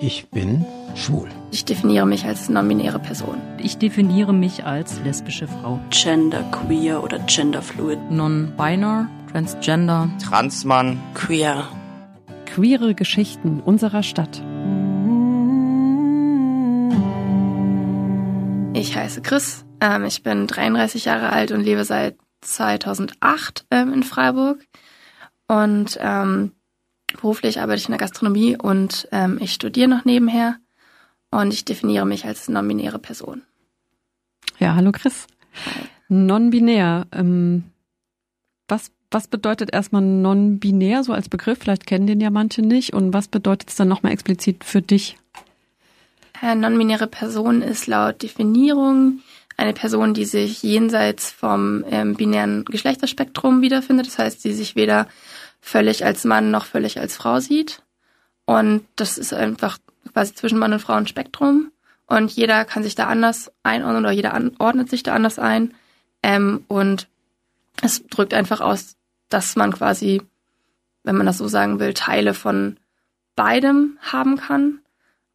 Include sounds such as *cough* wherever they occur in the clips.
Ich bin schwul. Ich definiere mich als non-binäre Person. Ich definiere mich als lesbische Frau. Gender queer oder genderfluid. Non-binär, transgender. Transmann. Queer. Queere Geschichten unserer Stadt. Ich heiße Chris. Ähm, ich bin 33 Jahre alt und lebe seit 2008 ähm, in Freiburg. Und ähm, beruflich arbeite ich in der Gastronomie und ähm, ich studiere noch nebenher. Und ich definiere mich als non-binäre Person. Ja, hallo Chris. Non-binär. Ähm, was, was bedeutet erstmal non-binär so als Begriff? Vielleicht kennen den ja manche nicht. Und was bedeutet es dann nochmal explizit für dich? Äh, non-binäre Person ist laut Definierung eine Person, die sich jenseits vom ähm, binären Geschlechterspektrum wiederfindet. Das heißt, die sich weder völlig als Mann noch völlig als Frau sieht. Und das ist einfach quasi zwischen Mann und Frau ein Spektrum. Und jeder kann sich da anders einordnen oder jeder ordnet sich da anders ein. Ähm, und es drückt einfach aus, dass man quasi, wenn man das so sagen will, Teile von beidem haben kann.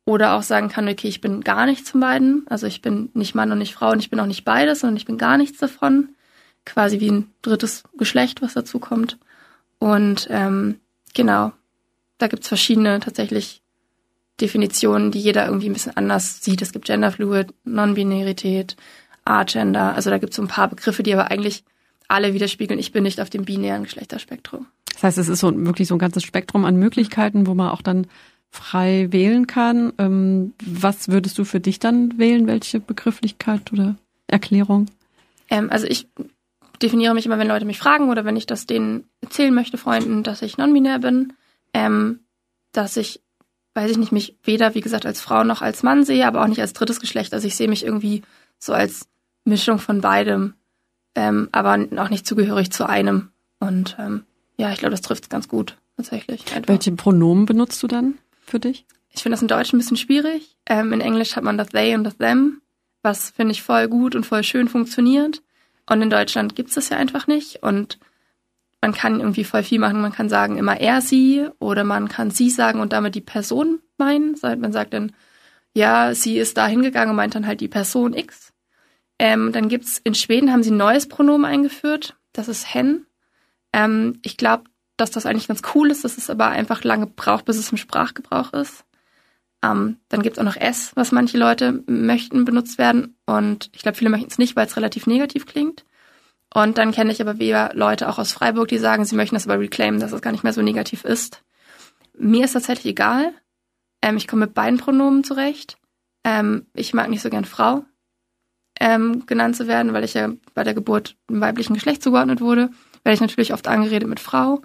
Oder auch sagen kann, okay, ich bin gar nichts von beiden. Also ich bin nicht Mann und nicht Frau und ich bin auch nicht beides, sondern ich bin gar nichts davon. Quasi wie ein drittes Geschlecht, was dazu kommt. Und ähm, genau, da gibt's verschiedene tatsächlich Definitionen, die jeder irgendwie ein bisschen anders sieht. Es gibt Genderfluid, Non-Binarität, Agender. Also da gibt's so ein paar Begriffe, die aber eigentlich alle widerspiegeln, ich bin nicht auf dem binären Geschlechterspektrum. Das heißt, es ist so wirklich so ein ganzes Spektrum an Möglichkeiten, wo man auch dann frei wählen kann. Ähm, was würdest du für dich dann wählen? Welche Begrifflichkeit oder Erklärung? Ähm, also ich definiere mich immer, wenn Leute mich fragen oder wenn ich das denen erzählen möchte, Freunden, dass ich non-binär bin, ähm, dass ich, weiß ich nicht, mich weder, wie gesagt, als Frau noch als Mann sehe, aber auch nicht als drittes Geschlecht. Also ich sehe mich irgendwie so als Mischung von beidem, ähm, aber auch nicht zugehörig zu einem. Und ähm, ja, ich glaube, das trifft es ganz gut tatsächlich. Einfach. Welche Pronomen benutzt du dann? für dich? Ich finde das in Deutsch ein bisschen schwierig. Ähm, in Englisch hat man das they und das them, was finde ich voll gut und voll schön funktioniert. Und in Deutschland gibt es das ja einfach nicht. Und man kann irgendwie voll viel machen. Man kann sagen immer er, sie oder man kann sie sagen und damit die Person meinen. Man sagt dann, ja, sie ist da hingegangen und meint dann halt die Person X. Ähm, dann gibt's in Schweden haben sie ein neues Pronomen eingeführt. Das ist hen. Ähm, ich glaube, dass das eigentlich ganz cool ist, dass es aber einfach lange braucht, bis es im Sprachgebrauch ist. Ähm, dann gibt es auch noch S, was manche Leute möchten benutzt werden. Und ich glaube, viele möchten es nicht, weil es relativ negativ klingt. Und dann kenne ich aber wieder Leute auch aus Freiburg, die sagen, sie möchten das aber reclaimen, dass es gar nicht mehr so negativ ist. Mir ist tatsächlich egal. Ähm, ich komme mit beiden Pronomen zurecht. Ähm, ich mag nicht so gern Frau ähm, genannt zu werden, weil ich ja bei der Geburt im weiblichen Geschlecht zugeordnet wurde. Werde ich natürlich oft angeredet mit Frau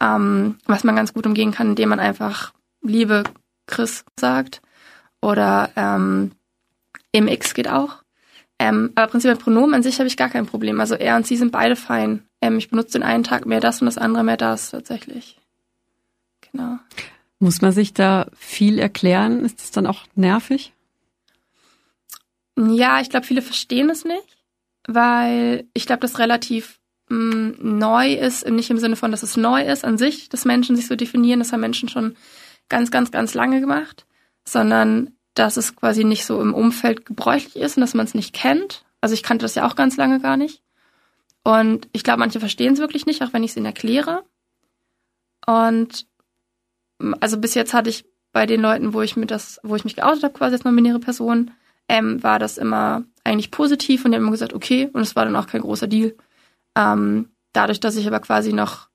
ähm, was man ganz gut umgehen kann, indem man einfach Liebe Chris sagt oder ähm, MX geht auch. Ähm, aber prinzipiell Pronomen an sich habe ich gar kein Problem. Also er und sie sind beide fein. Ähm, ich benutze den einen Tag mehr das und das andere mehr das tatsächlich. Genau. Muss man sich da viel erklären? Ist das dann auch nervig? Ja, ich glaube, viele verstehen es nicht, weil ich glaube, das relativ mh, neu ist, nicht im Sinne von, dass es neu ist an sich, dass Menschen sich so definieren, das haben Menschen schon ganz, ganz, ganz lange gemacht, sondern dass es quasi nicht so im Umfeld gebräuchlich ist und dass man es nicht kennt. Also ich kannte das ja auch ganz lange gar nicht. Und ich glaube, manche verstehen es wirklich nicht, auch wenn ich es ihnen erkläre. Und also bis jetzt hatte ich bei den Leuten, wo ich mir das, wo ich mich geoutet habe, quasi als non-binäre Person, ähm, war das immer eigentlich positiv und die haben immer gesagt, okay, und es war dann auch kein großer Deal. Ähm, dadurch, dass ich aber quasi noch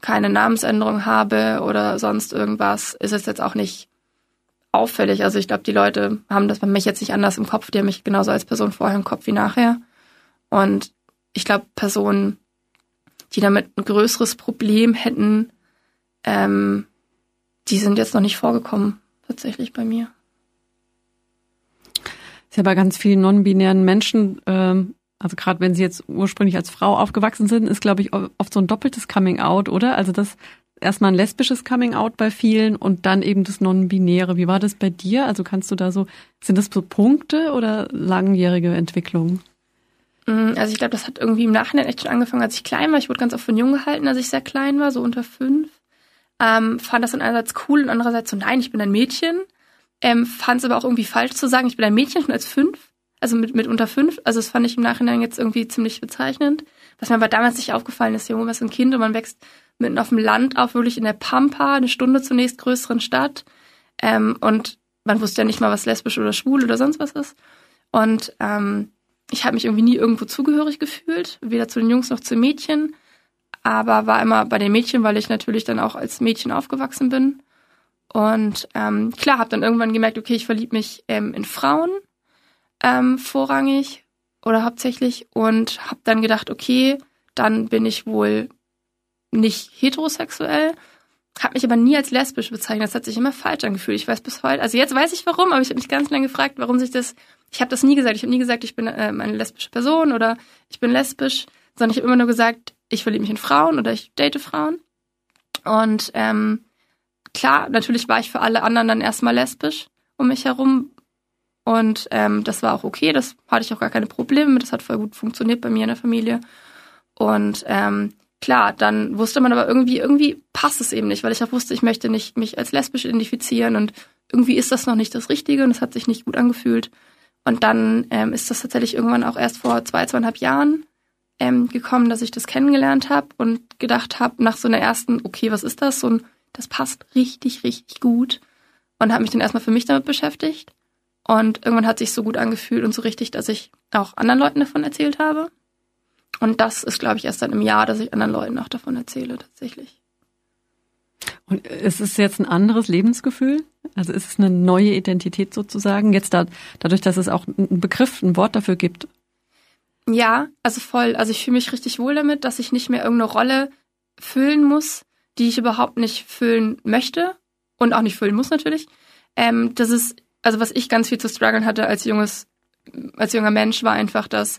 keine Namensänderung habe oder sonst irgendwas, ist es jetzt auch nicht auffällig. Also ich glaube, die Leute haben das bei mich jetzt nicht anders im Kopf. Die haben mich genauso als Person vorher im Kopf wie nachher. Und ich glaube, Personen, die damit ein größeres Problem hätten, ähm, die sind jetzt noch nicht vorgekommen, tatsächlich bei mir. Ist ja bei ganz vielen non-binären Menschen ähm, also gerade wenn sie jetzt ursprünglich als Frau aufgewachsen sind, ist, glaube ich, oft so ein doppeltes Coming-out, oder? Also das erstmal ein lesbisches Coming-out bei vielen und dann eben das Non-Binäre. Wie war das bei dir? Also kannst du da so, sind das so Punkte oder langjährige Entwicklungen? Mm, also ich glaube, das hat irgendwie im Nachhinein echt schon angefangen, als ich klein war. Ich wurde ganz oft von jung gehalten, als ich sehr klein war, so unter fünf. Ähm, fand das dann einerseits cool und andererseits so, nein, ich bin ein Mädchen. ähm, fand es aber auch irgendwie falsch zu sagen, ich bin ein Mädchen schon als fünf, also mit, mit unter fünf. Also das fand ich im Nachhinein jetzt irgendwie ziemlich bezeichnend. Was mir aber damals nicht aufgefallen ist, Junge, was ein Kind und man wächst mitten auf dem Land auf, wirklich in der Pampa, eine Stunde zunächst größeren Stadt. Ähm, und man wusste ja nicht mal, was lesbisch oder schwul oder sonst was ist. Und ähm, ich habe mich irgendwie nie irgendwo zugehörig gefühlt, weder zu den Jungs noch zu den Mädchen, aber war immer bei den Mädchen, weil ich natürlich dann auch als Mädchen aufgewachsen bin. Und ähm, klar, habe dann irgendwann gemerkt, okay, ich verliebe mich ähm, in Frauen ähm, vorrangig oder hauptsächlich und habe dann gedacht, okay, dann bin ich wohl nicht heterosexuell, habe mich aber nie als lesbisch bezeichnet. Das hat sich immer falsch angefühlt. Ich weiß bis heute, also jetzt weiß ich warum, aber ich habe mich ganz lange gefragt, warum sich das. Ich habe das nie gesagt. Ich habe nie gesagt, ich bin ähm, eine lesbische Person oder ich bin lesbisch, sondern ich habe immer nur gesagt, ich verliebe mich in Frauen oder ich date Frauen. Und ähm, klar, natürlich war ich für alle anderen dann erstmal lesbisch um mich herum. Und ähm, das war auch okay, das hatte ich auch gar keine Probleme mit, das hat voll gut funktioniert bei mir in der Familie. Und ähm, klar, dann wusste man aber irgendwie, irgendwie passt es eben nicht, weil ich auch wusste, ich möchte nicht mich als lesbisch identifizieren und irgendwie ist das noch nicht das Richtige und es hat sich nicht gut angefühlt. Und dann ähm, ist das tatsächlich irgendwann auch erst vor zwei, zweieinhalb Jahren ähm, gekommen, dass ich das kennengelernt habe und gedacht habe, nach so einer ersten, okay, was ist das? Und das passt richtig, richtig gut. Und habe mich dann erstmal für mich damit beschäftigt. Und irgendwann hat sich so gut angefühlt und so richtig, dass ich auch anderen Leuten davon erzählt habe. Und das ist, glaube ich, erst dann im Jahr, dass ich anderen Leuten auch davon erzähle, tatsächlich. Und ist es jetzt ein anderes Lebensgefühl? Also ist es eine neue Identität sozusagen? Jetzt da, dadurch, dass es auch einen Begriff, ein Wort dafür gibt. Ja, also voll. Also ich fühle mich richtig wohl damit, dass ich nicht mehr irgendeine Rolle füllen muss, die ich überhaupt nicht füllen möchte und auch nicht füllen muss natürlich. Ähm, das ist, also was ich ganz viel zu strugglen hatte als junges, als junger Mensch, war einfach, dass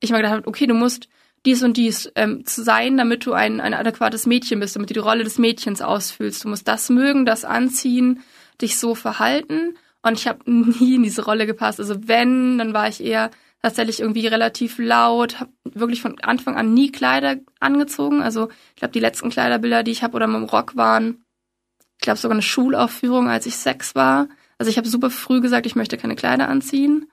ich mal gedacht habe, okay, du musst dies und dies ähm, zu sein, damit du ein, ein adäquates Mädchen bist, damit du die Rolle des Mädchens ausfüllst. Du musst das mögen, das anziehen, dich so verhalten. Und ich habe *laughs* nie in diese Rolle gepasst. Also wenn, dann war ich eher tatsächlich irgendwie relativ laut, habe wirklich von Anfang an nie Kleider angezogen. Also ich glaube, die letzten Kleiderbilder, die ich habe oder mit dem Rock waren, ich glaube sogar eine Schulaufführung, als ich sechs war. Also ich habe super früh gesagt, ich möchte keine Kleider anziehen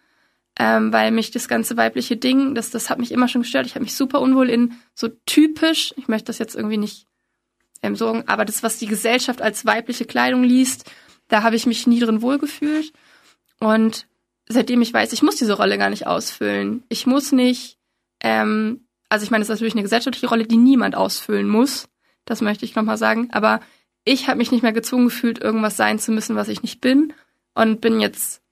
ähm, weil mich das ganze weibliche Ding, das, das hat mich immer schon gestört. Ich habe mich super unwohl in so typisch, ich möchte das jetzt irgendwie nicht ähm, sagen, aber das, was die Gesellschaft als weibliche Kleidung liest, da habe ich mich nie drin wohlgefühlt. Und seitdem ich weiß, ich muss diese Rolle gar nicht ausfüllen. Ich muss nicht, ähm, also ich meine, das ist natürlich eine gesellschaftliche Rolle, die niemand ausfüllen muss. Das möchte ich nochmal sagen. Aber ich habe mich nicht mehr gezwungen gefühlt, irgendwas sein zu müssen, was ich nicht bin. Und bin jetzt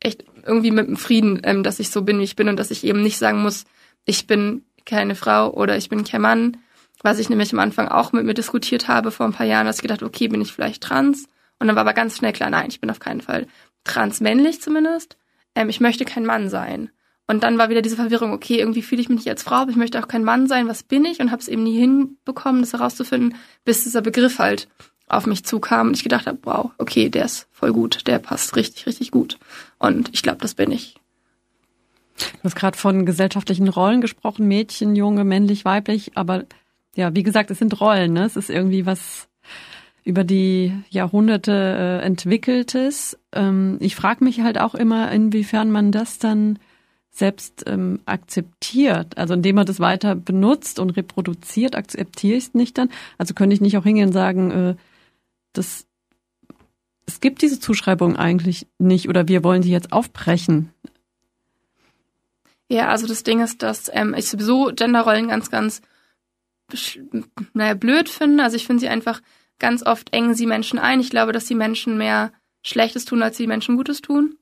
echt irgendwie mit dem Frieden, ähm, dass ich so bin, wie ich bin und dass ich eben nicht sagen muss, ich bin keine Frau oder ich bin kein Mann. Was ich nämlich am Anfang auch mit mir diskutiert habe vor ein paar Jahren, dass ich gedacht, okay, bin ich vielleicht trans? Und dann war aber ganz schnell klar, nein, ich bin auf keinen Fall transmännlich zumindest. Ähm, ich möchte kein Mann sein. Und dann war wieder diese Verwirrung, okay, irgendwie fühle ich mich nicht als Frau, aber ich möchte auch kein Mann sein, was bin ich? Und habe es eben nie hinbekommen, das herauszufinden, bis dieser Begriff halt auf mich zukam und ich gedacht habe, wow, okay, der ist voll gut, der passt richtig, richtig gut. Und ich glaube, das bin ich. Du hast gerade von gesellschaftlichen Rollen gesprochen, Mädchen, Junge, männlich, weiblich, aber ja, wie gesagt, es sind Rollen, ne? Es ist irgendwie was über die Jahrhunderte äh, entwickeltes. Ähm, ich frage mich halt auch immer, inwiefern man das dann selbst ähm, akzeptiert. Also indem man das weiter benutzt und reproduziert, akzeptiere ich es nicht dann. Also könnte ich nicht auch hingehen und sagen, äh, das, es gibt diese Zuschreibung eigentlich nicht oder wir wollen sie jetzt aufbrechen. Ja, also das Ding ist, dass ähm, ich sowieso Genderrollen ganz, ganz naja, blöd finde. Also ich finde sie einfach ganz oft engen sie Menschen ein. Ich glaube, dass die Menschen mehr Schlechtes tun, als die Menschen Gutes tun.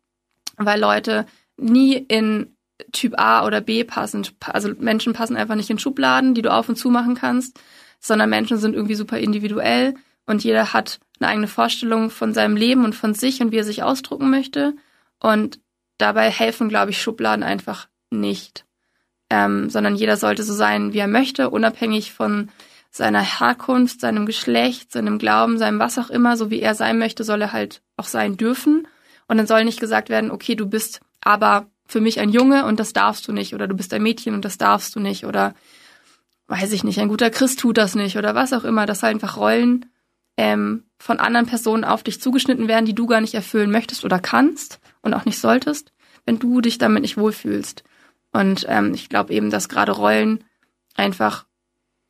Weil Leute nie in Typ A oder B passen. Also Menschen passen einfach nicht in Schubladen, die du auf und zu machen kannst, sondern Menschen sind irgendwie super individuell und jeder hat eine eigene Vorstellung von seinem Leben und von sich und wie er sich ausdrucken möchte. Und dabei helfen, glaube ich, Schubladen einfach nicht. Ähm, sondern jeder sollte so sein, wie er möchte, unabhängig von seiner Herkunft, seinem Geschlecht, seinem Glauben, seinem was auch immer, so wie er sein möchte, soll er halt auch sein dürfen. Und dann soll nicht gesagt werden, okay, du bist aber für mich ein Junge und das darfst du nicht oder du bist ein Mädchen und das darfst du nicht oder weiß ich nicht, ein guter Christ tut das nicht oder was auch immer, dass einfach Rollen ähm, von anderen Personen auf dich zugeschnitten werden, die du gar nicht erfüllen möchtest oder kannst und auch nicht solltest, wenn du dich damit nicht wohlfühlst. Und ähm, ich glaube eben, dass gerade Rollen einfach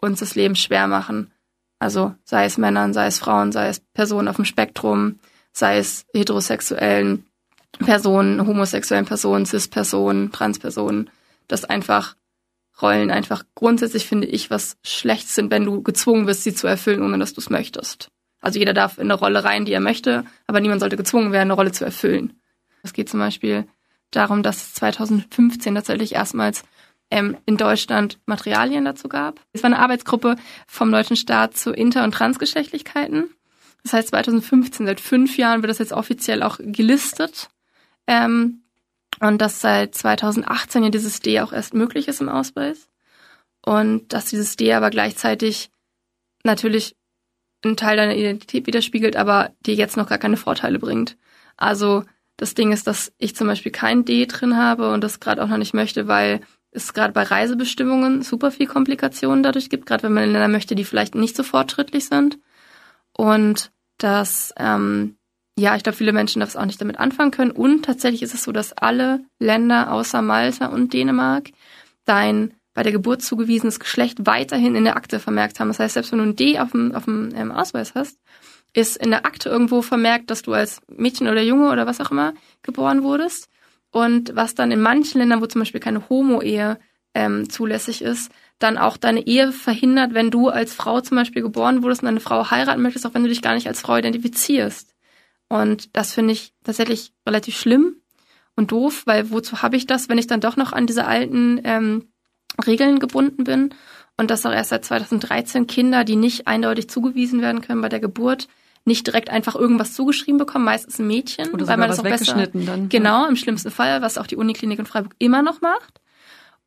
uns das Leben schwer machen. Also sei es Männern, sei es Frauen, sei es Personen auf dem Spektrum, sei es heterosexuellen Personen, homosexuellen Personen, cis-Personen, Transpersonen, dass einfach Rollen einfach grundsätzlich finde ich was schlecht sind, wenn du gezwungen wirst, sie zu erfüllen, ohne dass du es möchtest. Also jeder darf in eine Rolle rein, die er möchte, aber niemand sollte gezwungen werden, eine Rolle zu erfüllen. Es geht zum Beispiel darum, dass es 2015 tatsächlich erstmals ähm, in Deutschland Materialien dazu gab. Es war eine Arbeitsgruppe vom deutschen Staat zu Inter- und Transgeschlechtlichkeiten. Das heißt 2015, seit fünf Jahren wird das jetzt offiziell auch gelistet. Ähm, und dass seit 2018 ja dieses D auch erst möglich ist im Ausweis. Und dass dieses D aber gleichzeitig natürlich einen Teil deiner Identität widerspiegelt, aber dir jetzt noch gar keine Vorteile bringt. Also das Ding ist, dass ich zum Beispiel kein D drin habe und das gerade auch noch nicht möchte, weil es gerade bei Reisebestimmungen super viel Komplikationen dadurch gibt, gerade wenn man in Länder möchte, die vielleicht nicht so fortschrittlich sind. Und dass, ähm, ja, ich glaube, viele Menschen das auch nicht damit anfangen können. Und tatsächlich ist es so, dass alle Länder außer Malta und Dänemark dein bei der Geburt zugewiesenes Geschlecht weiterhin in der Akte vermerkt haben. Das heißt, selbst wenn du ein D auf dem, auf dem ähm, Ausweis hast, ist in der Akte irgendwo vermerkt, dass du als Mädchen oder Junge oder was auch immer geboren wurdest. Und was dann in manchen Ländern, wo zum Beispiel keine Homo-Ehe ähm, zulässig ist, dann auch deine Ehe verhindert, wenn du als Frau zum Beispiel geboren wurdest und eine Frau heiraten möchtest, auch wenn du dich gar nicht als Frau identifizierst. Und das finde ich tatsächlich relativ schlimm und doof, weil wozu habe ich das, wenn ich dann doch noch an diese alten ähm, Regeln gebunden bin und dass auch erst seit 2013 Kinder, die nicht eindeutig zugewiesen werden können bei der Geburt, nicht direkt einfach irgendwas zugeschrieben bekommen, meistens ein Mädchen, Oder weil man das auch besser dann. genau im schlimmsten Fall, was auch die Uniklinik in Freiburg immer noch macht,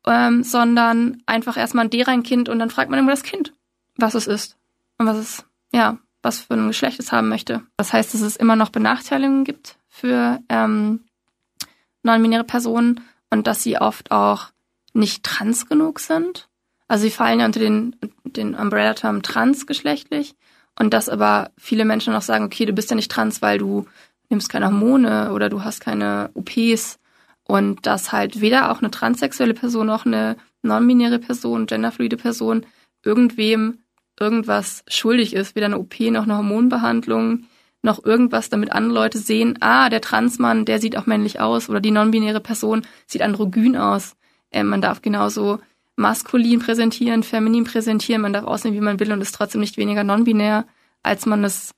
ähm, sondern einfach erstmal ein D rein Kind und dann fragt man immer das Kind, was es ist und was es ja was für ein Geschlecht es haben möchte. Das heißt, dass es immer noch Benachteiligungen gibt für ähm, non-binäre Personen und dass sie oft auch nicht trans genug sind. Also sie fallen ja unter den, den Umbrella-Term transgeschlechtlich und dass aber viele Menschen noch sagen, okay, du bist ja nicht trans, weil du nimmst keine Hormone oder du hast keine OPs und dass halt weder auch eine transsexuelle Person noch eine non-binäre Person, genderfluide Person irgendwem irgendwas schuldig ist, weder eine OP noch eine Hormonbehandlung, noch irgendwas, damit andere Leute sehen, ah, der Transmann, der sieht auch männlich aus oder die non-binäre Person sieht androgyn aus. Ähm, man darf genauso maskulin präsentieren, feminin präsentieren, man darf aussehen, wie man will und ist trotzdem nicht weniger non-binär, als man es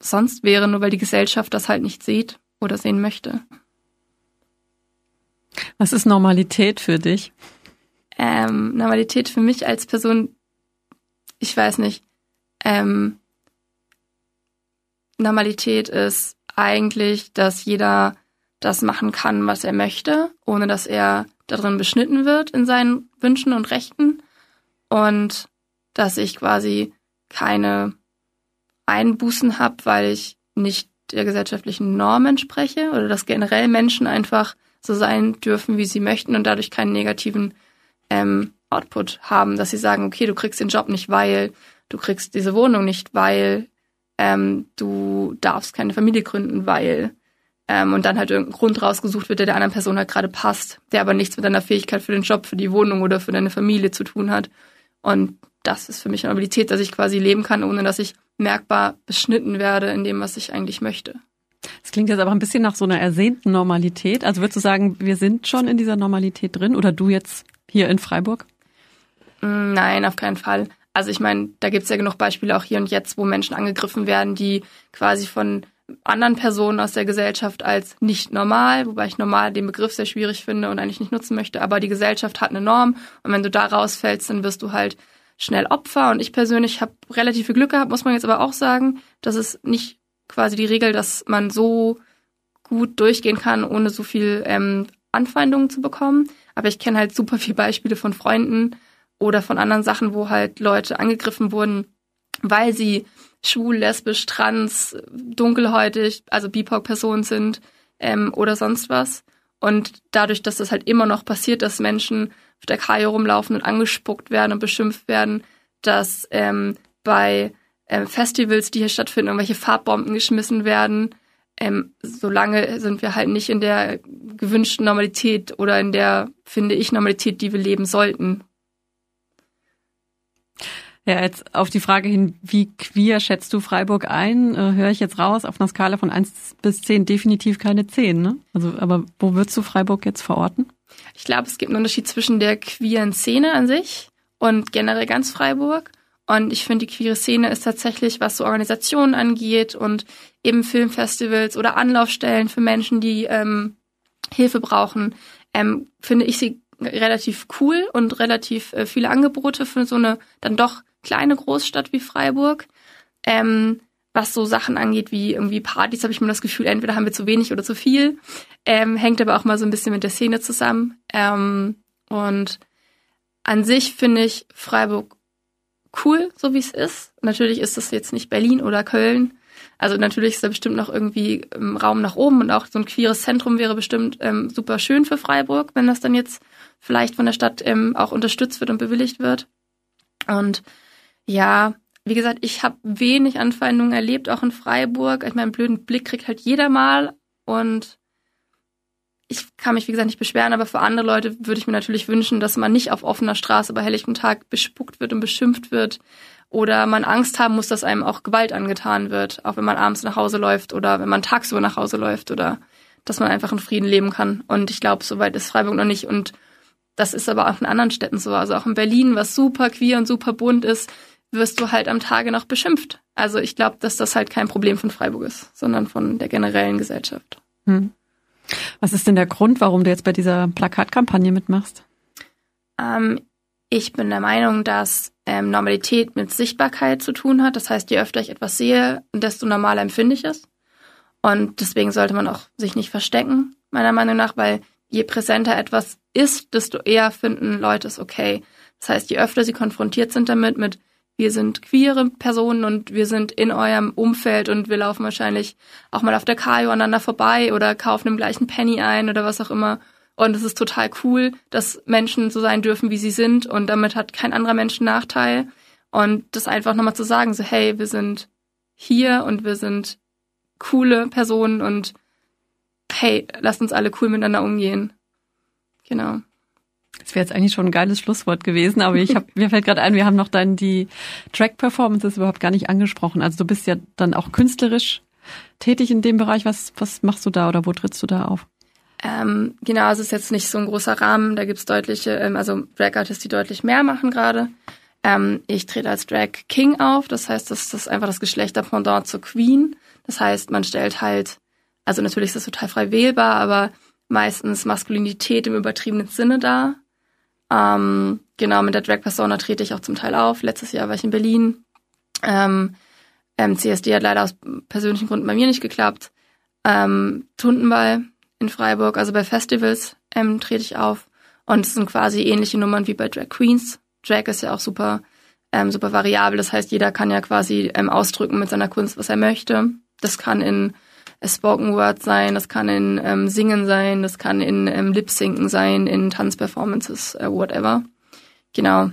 sonst wäre, nur weil die Gesellschaft das halt nicht sieht oder sehen möchte. Was ist Normalität für dich? Ähm, Normalität für mich als Person, ich weiß nicht, ähm, Normalität ist eigentlich, dass jeder das machen kann, was er möchte, ohne dass er darin beschnitten wird in seinen Wünschen und Rechten und dass ich quasi keine Einbußen habe, weil ich nicht der gesellschaftlichen Norm entspreche oder dass generell Menschen einfach so sein dürfen, wie sie möchten und dadurch keinen negativen ähm, Output haben, dass sie sagen, okay, du kriegst den Job nicht, weil du kriegst diese Wohnung nicht, weil ähm, du darfst keine Familie gründen, weil ähm, und dann halt irgendein Grund rausgesucht wird, der der anderen Person halt gerade passt, der aber nichts mit deiner Fähigkeit für den Job, für die Wohnung oder für deine Familie zu tun hat. Und das ist für mich eine Abilität, dass ich quasi leben kann, ohne dass ich merkbar beschnitten werde in dem, was ich eigentlich möchte. Das klingt jetzt aber ein bisschen nach so einer ersehnten Normalität. Also würdest du sagen, wir sind schon in dieser Normalität drin oder du jetzt hier in Freiburg? Mm, nein, auf keinen Fall. Also ich meine, da gibt's ja genug Beispiele auch hier und jetzt, wo Menschen angegriffen werden, die quasi von anderen Personen aus der Gesellschaft als nicht normal, wobei ich normal den Begriff sehr schwierig finde und eigentlich nicht nutzen möchte, aber die Gesellschaft hat eine Norm und wenn du da rausfällst, dann wirst du halt schnell Opfer. Und ich persönlich habe relativ viel Glück gehabt, muss man jetzt aber auch sagen, dass es nicht quasi die Regel, dass man so gut durchgehen kann, ohne so viel ähm, Anfeindungen zu bekommen. Aber ich kenne halt super viele Beispiele von Freunden oder von anderen Sachen, wo halt Leute angegriffen wurden, weil sie schwul, lesbisch, trans, dunkelhäutig, also BIPOC-Personen sind ähm, oder sonst was. Und dadurch, dass das halt immer noch passiert, dass Menschen auf der Kajo rumlaufen und angespuckt werden und beschimpft werden, dass ähm, bei äh, Festivals, die hier stattfinden, irgendwelche Farbbomben geschmissen werden. Ähm, solange sind wir halt nicht in der gewünschten Normalität oder in der, finde ich, Normalität, die wir leben sollten. Ja, jetzt auf die Frage hin, wie queer schätzt du Freiburg ein, äh, höre ich jetzt raus, auf einer Skala von eins bis zehn definitiv keine zehn, ne? Also, aber wo würdest du Freiburg jetzt verorten? Ich glaube, es gibt einen Unterschied zwischen der queeren Szene an sich und generell ganz Freiburg. Und ich finde, die queere Szene ist tatsächlich, was so Organisationen angeht und eben Filmfestivals oder Anlaufstellen für Menschen, die ähm, Hilfe brauchen, ähm, finde ich sie relativ cool und relativ äh, viele Angebote für so eine dann doch kleine Großstadt wie Freiburg. Ähm, was so Sachen angeht wie irgendwie Partys, habe ich mir das Gefühl, entweder haben wir zu wenig oder zu viel. Ähm, hängt aber auch mal so ein bisschen mit der Szene zusammen. Ähm, und an sich finde ich Freiburg cool, so wie es ist. Natürlich ist es jetzt nicht Berlin oder Köln. Also natürlich ist da bestimmt noch irgendwie ähm, Raum nach oben und auch so ein queeres Zentrum wäre bestimmt ähm, super schön für Freiburg, wenn das dann jetzt vielleicht von der Stadt ähm, auch unterstützt wird und bewilligt wird. Und ja, wie gesagt, ich habe wenig Anfeindungen erlebt, auch in Freiburg. Ich meinen blöden Blick kriegt halt jeder mal und ich kann mich, wie gesagt, nicht beschweren, aber für andere Leute würde ich mir natürlich wünschen, dass man nicht auf offener Straße bei helllichtem Tag bespuckt wird und beschimpft wird oder man Angst haben muss, dass einem auch Gewalt angetan wird, auch wenn man abends nach Hause läuft oder wenn man tagsüber nach Hause läuft oder dass man einfach in Frieden leben kann. Und ich glaube, soweit ist Freiburg noch nicht und das ist aber auch in anderen Städten so. Also auch in Berlin, was super queer und super bunt ist, wirst du halt am Tage noch beschimpft. Also ich glaube, dass das halt kein Problem von Freiburg ist, sondern von der generellen Gesellschaft. Hm. Was ist denn der Grund, warum du jetzt bei dieser Plakatkampagne mitmachst? Ähm, ich bin der Meinung, dass ähm, Normalität mit Sichtbarkeit zu tun hat. Das heißt, je öfter ich etwas sehe, desto normaler empfinde ich es. Und deswegen sollte man auch sich nicht verstecken, meiner Meinung nach, weil je präsenter etwas ist, desto eher finden Leute es okay. Das heißt, je öfter sie konfrontiert sind damit, mit wir sind queere Personen und wir sind in eurem Umfeld und wir laufen wahrscheinlich auch mal auf der Kajo aneinander vorbei oder kaufen im gleichen Penny ein oder was auch immer. Und es ist total cool, dass Menschen so sein dürfen, wie sie sind und damit hat kein anderer Mensch einen Nachteil. Und das einfach nochmal zu sagen, so hey, wir sind hier und wir sind coole Personen und hey, lasst uns alle cool miteinander umgehen. Genau. Das wäre jetzt eigentlich schon ein geiles Schlusswort gewesen, aber ich hab, *laughs* mir fällt gerade ein, wir haben noch dann die Track-Performances überhaupt gar nicht angesprochen. Also du bist ja dann auch künstlerisch tätig in dem Bereich. Was, was machst du da oder wo trittst du da auf? Ähm, genau, also es ist jetzt nicht so ein großer Rahmen. Da gibt's deutliche, ähm, also Drag-Artists, die deutlich mehr machen gerade. Ähm, ich trete als Drag King auf. Das heißt, das, das ist einfach das Geschlechterpendant zur Queen. Das heißt, man stellt halt, also natürlich ist das total frei wählbar, aber meistens Maskulinität im übertriebenen Sinne dar. Ähm, genau, mit der Drag Persona trete ich auch zum Teil auf. Letztes Jahr war ich in Berlin. Ähm, ähm, CSD hat leider aus persönlichen Gründen bei mir nicht geklappt. Ähm, Tundenball in Freiburg, also bei Festivals ähm, trete ich auf. Und es sind quasi ähnliche Nummern wie bei Drag Queens. Drag ist ja auch super, ähm, super variabel. Das heißt, jeder kann ja quasi ähm, ausdrücken mit seiner Kunst, was er möchte. Das kann in Spoken Word sein, das kann in ähm, Singen sein, das kann in ähm, Lip-Sinken sein, in Tanzperformances, äh, whatever. Genau.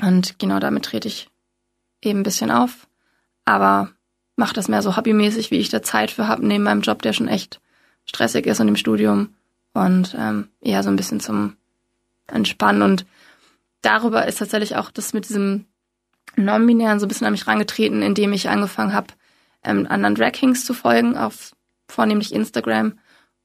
Und genau damit trete ich eben ein bisschen auf. Aber mache das mehr so hobbymäßig, wie ich da Zeit für habe, neben meinem Job, der schon echt stressig ist und im Studium. Und ähm, eher so ein bisschen zum Entspannen. Und darüber ist tatsächlich auch das mit diesem Non-Binären so ein bisschen an mich rangetreten, indem ich angefangen habe, ähm, anderen Drag Kings zu folgen, auf vornehmlich Instagram.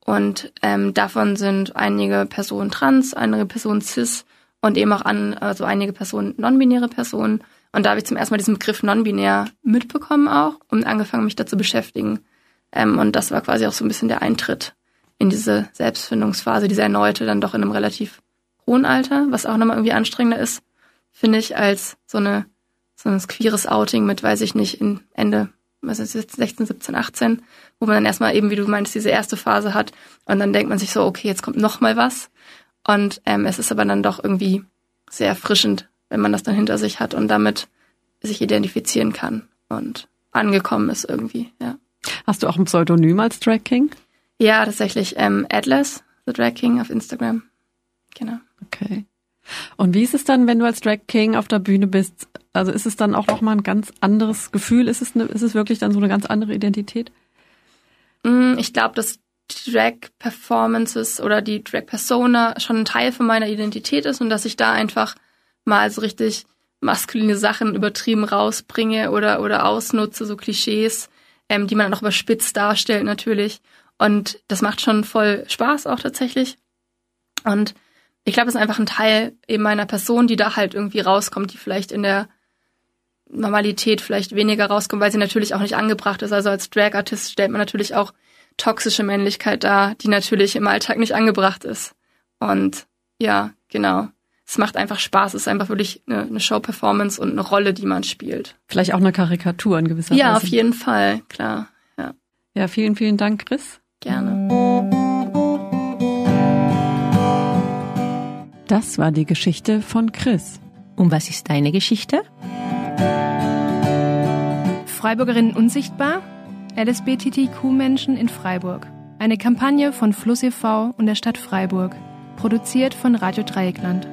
Und ähm, davon sind einige Personen trans, einige Personen cis und eben auch an, also einige Personen non-binäre Personen. Und da habe ich zum ersten Mal diesen Begriff non-binär mitbekommen auch und angefangen, mich dazu beschäftigen. Ähm, und das war quasi auch so ein bisschen der Eintritt in diese Selbstfindungsphase, diese erneute, dann doch in einem relativ hohen Alter, was auch nochmal irgendwie anstrengender ist, finde ich, als so eine so ein queeres Outing mit, weiß ich nicht, in Ende jetzt 16, 17, 18, wo man dann erstmal eben, wie du meinst, diese erste Phase hat und dann denkt man sich so, okay, jetzt kommt noch mal was und ähm, es ist aber dann doch irgendwie sehr erfrischend, wenn man das dann hinter sich hat und damit sich identifizieren kann und angekommen ist irgendwie, ja. Hast du auch ein Pseudonym als Drag King? Ja, tatsächlich ähm, Atlas, The Drag King auf Instagram. Genau. Okay. Und wie ist es dann, wenn du als Drag King auf der Bühne bist? Also ist es dann auch nochmal ein ganz anderes Gefühl? Ist es, eine, ist es wirklich dann so eine ganz andere Identität? Mm, ich glaube, dass Drag-Performances oder die Drag-Persona schon ein Teil von meiner Identität ist und dass ich da einfach mal so richtig maskuline Sachen übertrieben rausbringe oder, oder ausnutze, so Klischees, ähm, die man dann auch überspitzt darstellt natürlich. Und das macht schon voll Spaß auch tatsächlich. Und ich glaube, es ist einfach ein Teil eben meiner Person, die da halt irgendwie rauskommt, die vielleicht in der Normalität vielleicht weniger rauskommt, weil sie natürlich auch nicht angebracht ist. Also als Drag-Artist stellt man natürlich auch toxische Männlichkeit dar, die natürlich im Alltag nicht angebracht ist. Und ja, genau. Es macht einfach Spaß. Es ist einfach wirklich eine, eine Show-Performance und eine Rolle, die man spielt. Vielleicht auch eine Karikatur in gewisser ja, Weise. Ja, auf jeden Fall, klar. Ja, ja vielen, vielen Dank, Chris. Gerne. Das war die Geschichte von Chris. Und was ist deine Geschichte? Freiburgerinnen unsichtbar? LSBTTQ-Menschen in Freiburg. Eine Kampagne von Fluss e.V. und der Stadt Freiburg. Produziert von Radio Dreieckland.